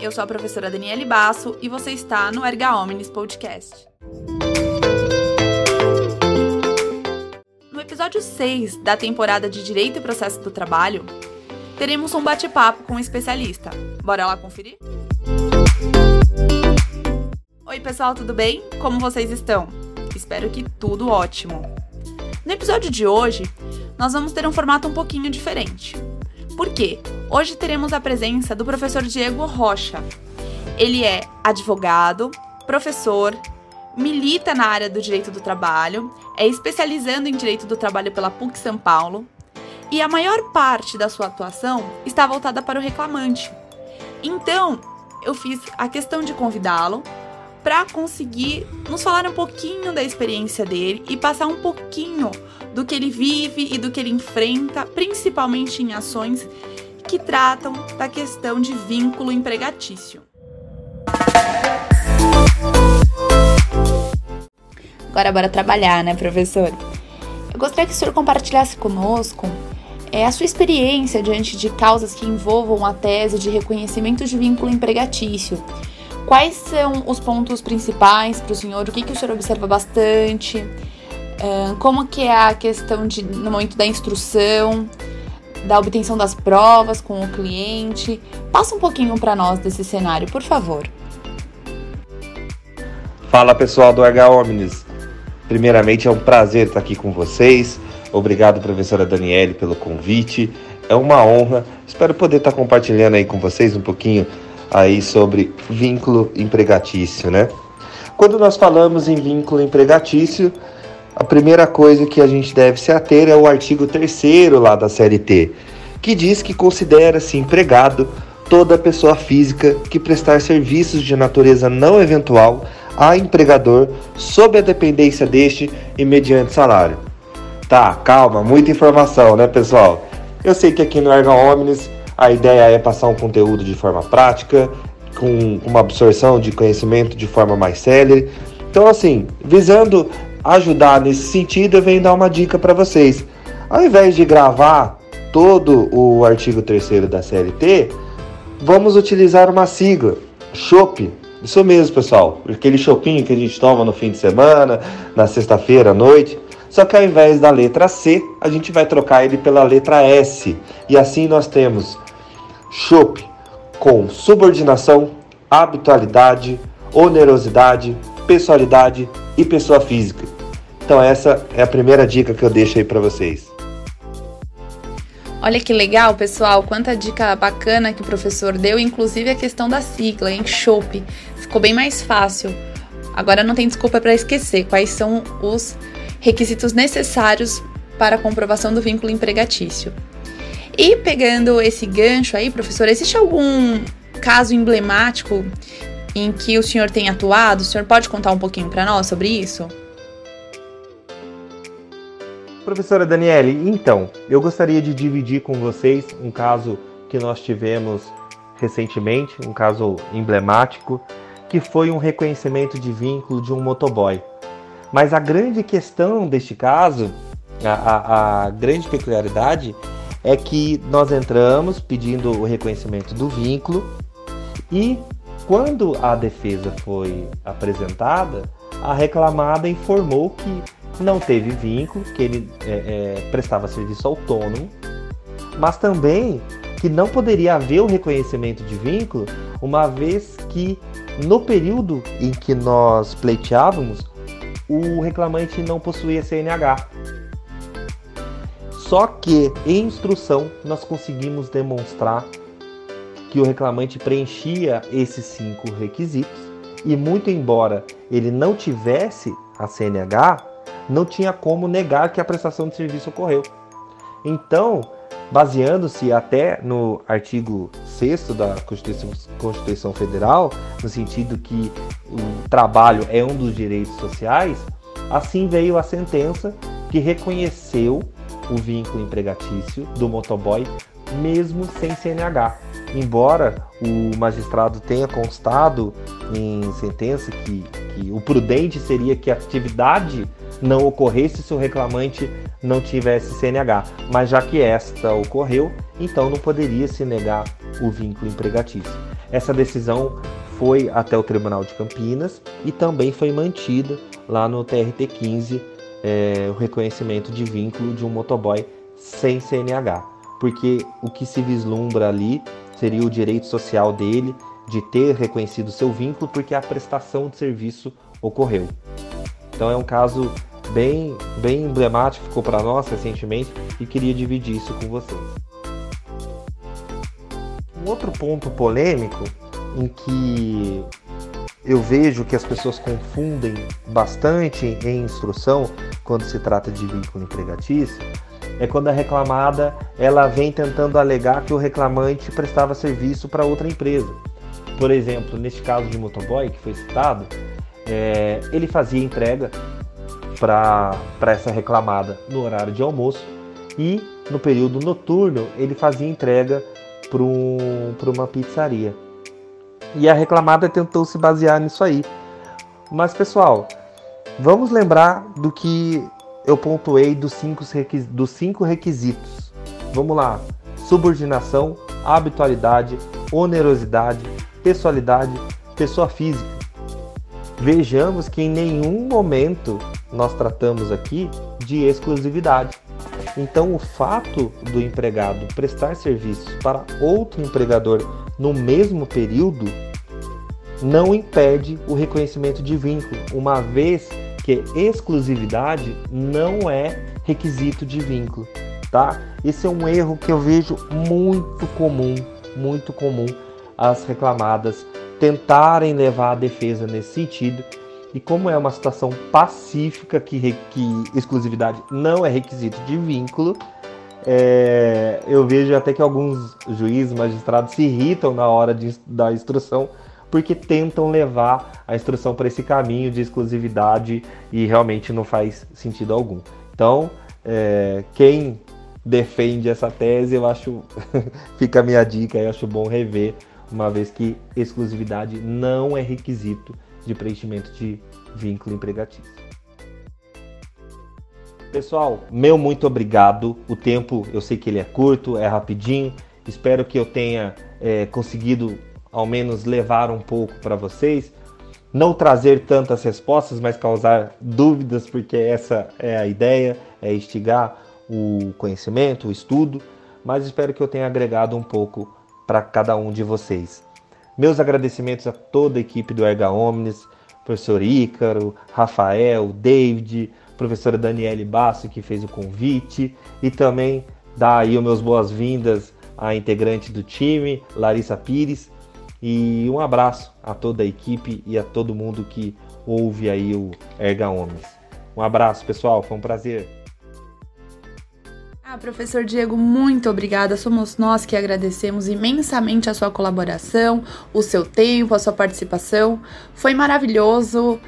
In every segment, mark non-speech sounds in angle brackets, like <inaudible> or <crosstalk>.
eu sou a professora Daniele Basso e você está no Erga Omnis Podcast. No episódio 6 da temporada de Direito e Processo do Trabalho, teremos um bate-papo com um especialista. Bora lá conferir? Oi, pessoal, tudo bem? Como vocês estão? Espero que tudo ótimo. No episódio de hoje, nós vamos ter um formato um pouquinho diferente. Por quê? Hoje teremos a presença do professor Diego Rocha. Ele é advogado, professor, milita na área do direito do trabalho, é especializando em direito do trabalho pela PUC São Paulo e a maior parte da sua atuação está voltada para o reclamante. Então, eu fiz a questão de convidá-lo para conseguir nos falar um pouquinho da experiência dele e passar um pouquinho do que ele vive e do que ele enfrenta, principalmente em ações que tratam da questão de vínculo empregatício. Agora bora trabalhar, né, professor? Eu gostaria que o senhor compartilhasse conosco é, a sua experiência diante de causas que envolvam a tese de reconhecimento de vínculo empregatício Quais são os pontos principais para o senhor? O que, que o senhor observa bastante? Como que é a questão de, no momento da instrução, da obtenção das provas com o cliente? Passa um pouquinho para nós desse cenário, por favor. Fala pessoal do H Omnis. Primeiramente é um prazer estar aqui com vocês. Obrigado, professora Daniele, pelo convite. É uma honra. Espero poder estar compartilhando aí com vocês um pouquinho aí sobre vínculo empregatício, né? Quando nós falamos em vínculo empregatício, a primeira coisa que a gente deve se ater é o artigo 3 lá da CLT, que diz que considera-se empregado toda pessoa física que prestar serviços de natureza não eventual a empregador sob a dependência deste e mediante salário. Tá, calma, muita informação, né, pessoal? Eu sei que aqui no Erga Omnis a ideia é passar um conteúdo de forma prática, com uma absorção de conhecimento de forma mais célere. Então, assim, visando ajudar nesse sentido, eu venho dar uma dica para vocês. Ao invés de gravar todo o artigo 3 da CLT, vamos utilizar uma sigla, CHOP. Isso mesmo, pessoal. Aquele chopinho que a gente toma no fim de semana, na sexta-feira à noite. Só que ao invés da letra C, a gente vai trocar ele pela letra S. E assim nós temos chope com subordinação, habitualidade, onerosidade, pessoalidade e pessoa física. Então essa é a primeira dica que eu deixo aí para vocês. Olha que legal, pessoal, quanta dica bacana que o professor deu, inclusive a questão da sigla, em chope. Ficou bem mais fácil. Agora não tem desculpa para esquecer quais são os requisitos necessários para a comprovação do vínculo empregatício. E pegando esse gancho aí, professor, existe algum caso emblemático em que o senhor tem atuado? O senhor pode contar um pouquinho para nós sobre isso? Professora Daniele, então, eu gostaria de dividir com vocês um caso que nós tivemos recentemente, um caso emblemático, que foi um reconhecimento de vínculo de um motoboy. Mas a grande questão deste caso, a, a, a grande peculiaridade é que nós entramos pedindo o reconhecimento do vínculo e quando a defesa foi apresentada, a reclamada informou que não teve vínculo, que ele é, é, prestava serviço autônomo, mas também que não poderia haver o reconhecimento de vínculo, uma vez que no período em que nós pleiteávamos, o reclamante não possuía CNH. Só que em instrução nós conseguimos demonstrar que o reclamante preenchia esses cinco requisitos e muito embora ele não tivesse a CNH, não tinha como negar que a prestação de serviço ocorreu. Então, baseando-se até no artigo 6 da Constituição, Constituição Federal, no sentido que o trabalho é um dos direitos sociais, assim veio a sentença que reconheceu o vínculo empregatício do motoboy mesmo sem CNH. Embora o magistrado tenha constado em sentença que, que o prudente seria que a atividade não ocorresse se o reclamante não tivesse CNH, mas já que esta ocorreu, então não poderia se negar o vínculo empregatício. essa decisão foi até o Tribunal de Campinas e também foi mantida lá no TRT-15 é, o reconhecimento de vínculo de um motoboy sem CNH, porque o que se vislumbra ali seria o direito social dele de ter reconhecido seu vínculo porque a prestação de serviço ocorreu. Então é um caso bem, bem emblemático, ficou para nós recentemente e queria dividir isso com vocês. Um outro ponto polêmico em que eu vejo que as pessoas confundem bastante em instrução quando se trata de vínculo empregatício é quando a reclamada ela vem tentando alegar que o reclamante prestava serviço para outra empresa. Por exemplo, neste caso de motoboy que foi citado, é, ele fazia entrega para essa reclamada no horário de almoço e no período noturno ele fazia entrega para um, uma pizzaria. E a reclamada tentou se basear nisso aí. Mas pessoal, vamos lembrar do que eu pontuei dos cinco, dos cinco requisitos. Vamos lá: subordinação, habitualidade, onerosidade, pessoalidade, pessoa física. Vejamos que em nenhum momento nós tratamos aqui de exclusividade. Então, o fato do empregado prestar serviços para outro empregador no mesmo período não impede o reconhecimento de vínculo, uma vez que exclusividade não é requisito de vínculo, tá? Esse é um erro que eu vejo muito comum, muito comum as reclamadas tentarem levar a defesa nesse sentido. E como é uma situação pacífica que, que exclusividade não é requisito de vínculo, é, eu vejo até que alguns juízes, magistrados se irritam na hora de, da instrução porque tentam levar a instrução para esse caminho de exclusividade e realmente não faz sentido algum. Então, é, quem defende essa tese, eu acho, <laughs> fica a minha dica, eu acho bom rever, uma vez que exclusividade não é requisito de preenchimento de vínculo empregatício. Pessoal, meu muito obrigado. O tempo eu sei que ele é curto, é rapidinho. Espero que eu tenha é, conseguido ao menos levar um pouco para vocês. Não trazer tantas respostas, mas causar dúvidas, porque essa é a ideia, é instigar o conhecimento, o estudo. Mas espero que eu tenha agregado um pouco para cada um de vocês. Meus agradecimentos a toda a equipe do Erga Omnis, professor Ícaro, Rafael, David, professora Daniele Basso, que fez o convite, e também dar aí os meus boas-vindas à integrante do time, Larissa Pires, e um abraço a toda a equipe e a todo mundo que ouve aí o Erga Homens. Um abraço, pessoal, foi um prazer. Ah, professor Diego, muito obrigada. Somos nós que agradecemos imensamente a sua colaboração, o seu tempo, a sua participação. Foi maravilhoso.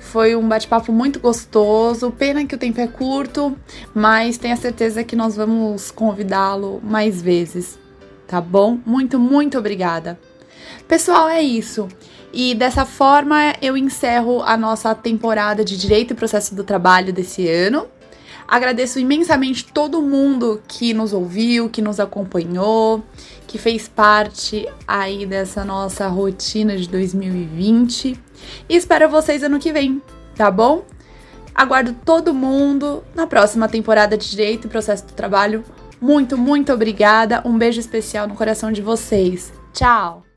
Foi um bate-papo muito gostoso. Pena que o tempo é curto, mas tenha certeza que nós vamos convidá-lo mais vezes. Tá bom? Muito, muito obrigada. Pessoal, é isso. E dessa forma eu encerro a nossa temporada de Direito e Processo do Trabalho desse ano. Agradeço imensamente todo mundo que nos ouviu, que nos acompanhou, que fez parte aí dessa nossa rotina de 2020. E espero vocês ano que vem, tá bom? Aguardo todo mundo na próxima temporada de Direito e Processo do Trabalho. Muito, muito obrigada. Um beijo especial no coração de vocês. Tchau!